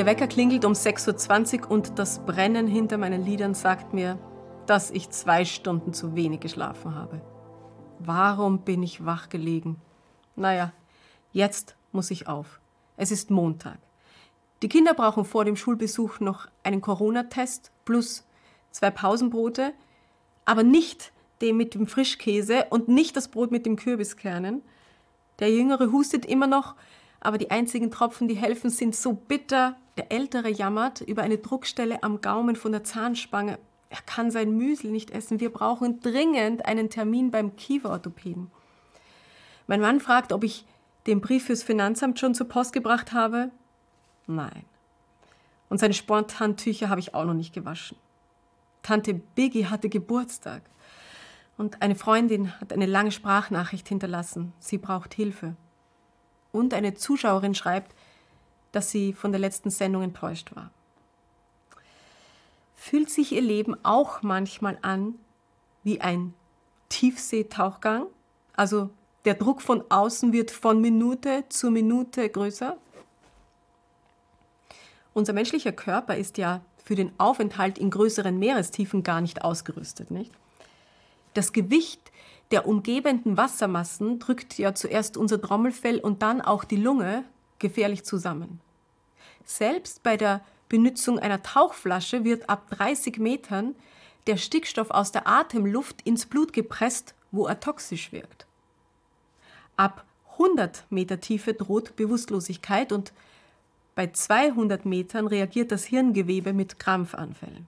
Der Wecker klingelt um 6.20 Uhr und das Brennen hinter meinen Lidern sagt mir, dass ich zwei Stunden zu wenig geschlafen habe. Warum bin ich wach gelegen? Naja, jetzt muss ich auf. Es ist Montag. Die Kinder brauchen vor dem Schulbesuch noch einen Corona-Test plus zwei Pausenbrote, aber nicht den mit dem Frischkäse und nicht das Brot mit dem Kürbiskernen. Der Jüngere hustet immer noch, aber die einzigen Tropfen, die helfen, sind so bitter. Der Ältere jammert über eine Druckstelle am Gaumen von der Zahnspange. Er kann sein Müsli nicht essen. Wir brauchen dringend einen Termin beim Kieferorthopäden. Mein Mann fragt, ob ich den Brief fürs Finanzamt schon zur Post gebracht habe. Nein. Und seine Sporthandtücher habe ich auch noch nicht gewaschen. Tante Biggie hatte Geburtstag. Und eine Freundin hat eine lange Sprachnachricht hinterlassen. Sie braucht Hilfe. Und eine Zuschauerin schreibt, dass sie von der letzten Sendung enttäuscht war. Fühlt sich ihr Leben auch manchmal an wie ein Tiefseetauchgang? Also der Druck von außen wird von Minute zu Minute größer? Unser menschlicher Körper ist ja für den Aufenthalt in größeren Meerestiefen gar nicht ausgerüstet, nicht? Das Gewicht der umgebenden Wassermassen drückt ja zuerst unser Trommelfell und dann auch die Lunge gefährlich zusammen. Selbst bei der Benutzung einer Tauchflasche wird ab 30 Metern der Stickstoff aus der Atemluft ins Blut gepresst, wo er toxisch wirkt. Ab 100 Meter Tiefe droht Bewusstlosigkeit und bei 200 Metern reagiert das Hirngewebe mit Krampfanfällen.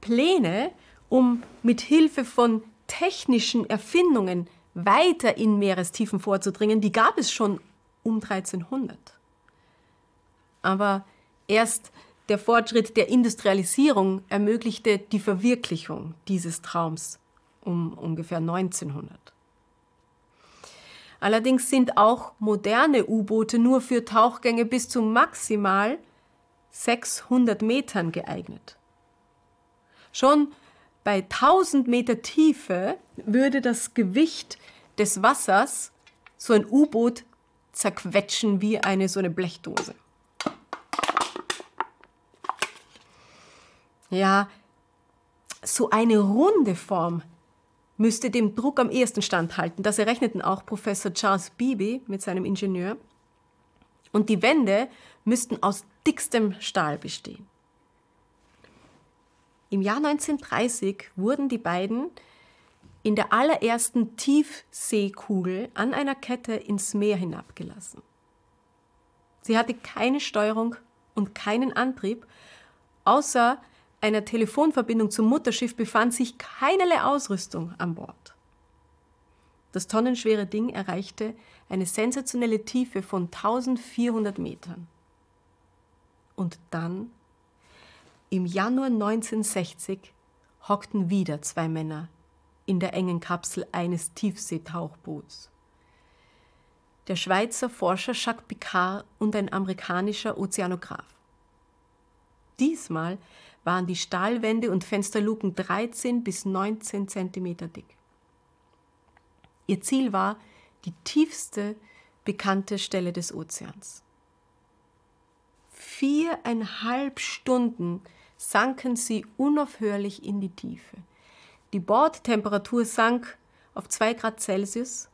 Pläne, um mit Hilfe von technischen Erfindungen weiter in Meerestiefen vorzudringen, die gab es schon um 1300. Aber erst der Fortschritt der Industrialisierung ermöglichte die Verwirklichung dieses Traums um ungefähr 1900. Allerdings sind auch moderne U-Boote nur für Tauchgänge bis zu maximal 600 Metern geeignet. Schon bei 1000 Meter Tiefe würde das Gewicht des Wassers so ein U-Boot zerquetschen wie eine so eine Blechdose. Ja, so eine runde Form müsste dem Druck am ehesten standhalten. Das errechneten auch Professor Charles Beebe mit seinem Ingenieur. Und die Wände müssten aus dickstem Stahl bestehen. Im Jahr 1930 wurden die beiden in der allerersten Tiefseekugel an einer Kette ins Meer hinabgelassen. Sie hatte keine Steuerung und keinen Antrieb, außer einer Telefonverbindung zum Mutterschiff befand sich keinerlei Ausrüstung an Bord. Das tonnenschwere Ding erreichte eine sensationelle Tiefe von 1400 Metern. Und dann, im Januar 1960, hockten wieder zwei Männer in der engen Kapsel eines Tiefseetauchboots. Der Schweizer Forscher Jacques Picard und ein amerikanischer Ozeanograph. Diesmal waren die Stahlwände und Fensterluken 13 bis 19 Zentimeter dick. Ihr Ziel war die tiefste bekannte Stelle des Ozeans. Viereinhalb Stunden sanken sie unaufhörlich in die Tiefe. Die Bordtemperatur sank auf 2 Grad Celsius.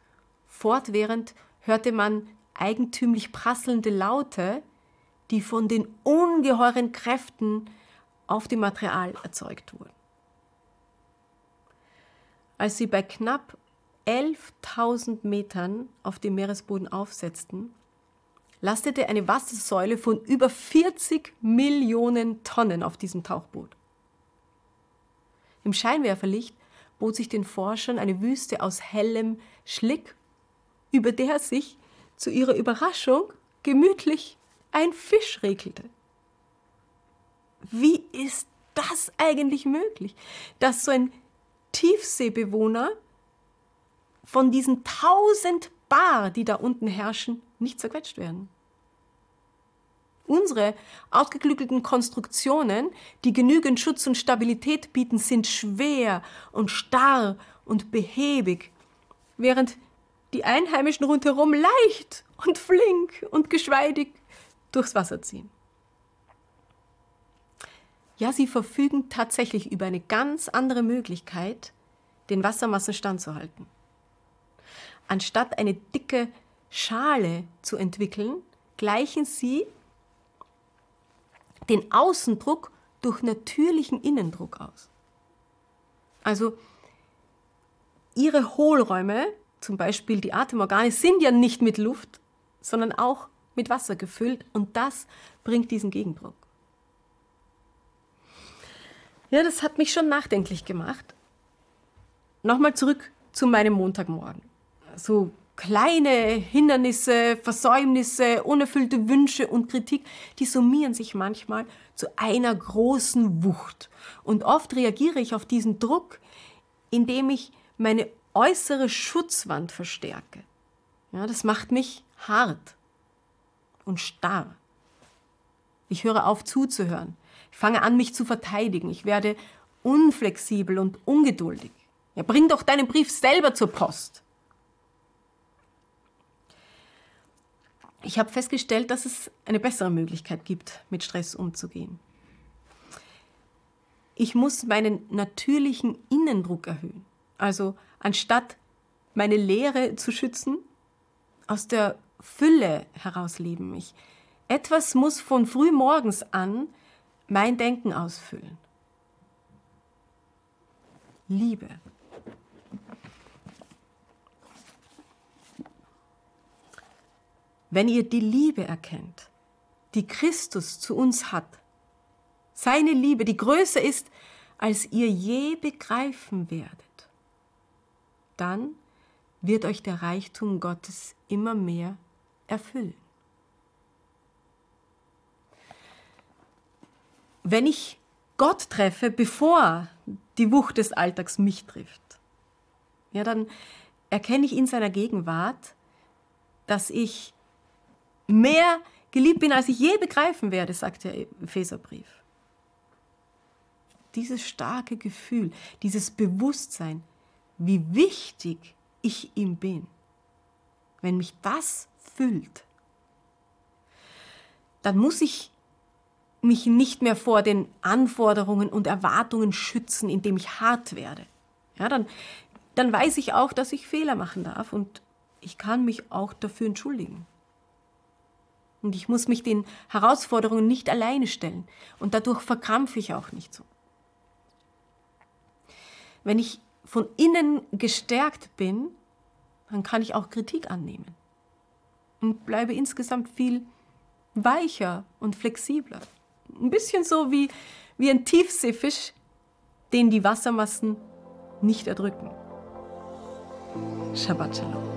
Fortwährend hörte man eigentümlich prasselnde Laute, die von den ungeheuren Kräften auf dem Material erzeugt wurden. Als sie bei knapp 11.000 Metern auf dem Meeresboden aufsetzten, lastete eine Wassersäule von über 40 Millionen Tonnen auf diesem Tauchboot. Im Scheinwerferlicht bot sich den Forschern eine Wüste aus hellem Schlick, über der sich zu ihrer Überraschung gemütlich ein Fisch regelte. Wie ist das eigentlich möglich, dass so ein Tiefseebewohner von diesen tausend Bar, die da unten herrschen, nicht zerquetscht werden? Unsere ausgeklügelten Konstruktionen, die genügend Schutz und Stabilität bieten, sind schwer und starr und behäbig, während die Einheimischen rundherum leicht und flink und geschweidig durchs Wasser ziehen. Ja, sie verfügen tatsächlich über eine ganz andere Möglichkeit, den Wassermassen standzuhalten. Anstatt eine dicke Schale zu entwickeln, gleichen sie den Außendruck durch natürlichen Innendruck aus. Also ihre Hohlräume, zum Beispiel die Atemorgane, sind ja nicht mit Luft, sondern auch mit Wasser gefüllt und das bringt diesen Gegendruck. Ja, das hat mich schon nachdenklich gemacht. Nochmal zurück zu meinem Montagmorgen. So kleine Hindernisse, Versäumnisse, unerfüllte Wünsche und Kritik, die summieren sich manchmal zu einer großen Wucht. Und oft reagiere ich auf diesen Druck, indem ich meine äußere Schutzwand verstärke. Ja, das macht mich hart und starr. Ich höre auf zuzuhören. Ich fange an, mich zu verteidigen. Ich werde unflexibel und ungeduldig. Ja, bring doch deinen Brief selber zur Post. Ich habe festgestellt, dass es eine bessere Möglichkeit gibt, mit Stress umzugehen. Ich muss meinen natürlichen Innendruck erhöhen. Also anstatt meine Leere zu schützen, aus der Fülle herausleben. Ich, etwas muss von frühmorgens an mein Denken ausfüllen. Liebe. Wenn ihr die Liebe erkennt, die Christus zu uns hat, seine Liebe, die größer ist, als ihr je begreifen werdet, dann wird euch der Reichtum Gottes immer mehr erfüllen. Wenn ich Gott treffe, bevor die Wucht des Alltags mich trifft, ja, dann erkenne ich in seiner Gegenwart, dass ich mehr geliebt bin, als ich je begreifen werde, sagt der Epheserbrief. Dieses starke Gefühl, dieses Bewusstsein, wie wichtig ich ihm bin, wenn mich das füllt, dann muss ich mich nicht mehr vor den Anforderungen und Erwartungen schützen, indem ich hart werde. Ja, dann, dann weiß ich auch, dass ich Fehler machen darf und ich kann mich auch dafür entschuldigen. Und ich muss mich den Herausforderungen nicht alleine stellen und dadurch verkrampfe ich auch nicht so. Wenn ich von innen gestärkt bin, dann kann ich auch Kritik annehmen und bleibe insgesamt viel weicher und flexibler. Ein bisschen so wie, wie ein Tiefseefisch, den die Wassermassen nicht erdrücken. Shabbat Shalom.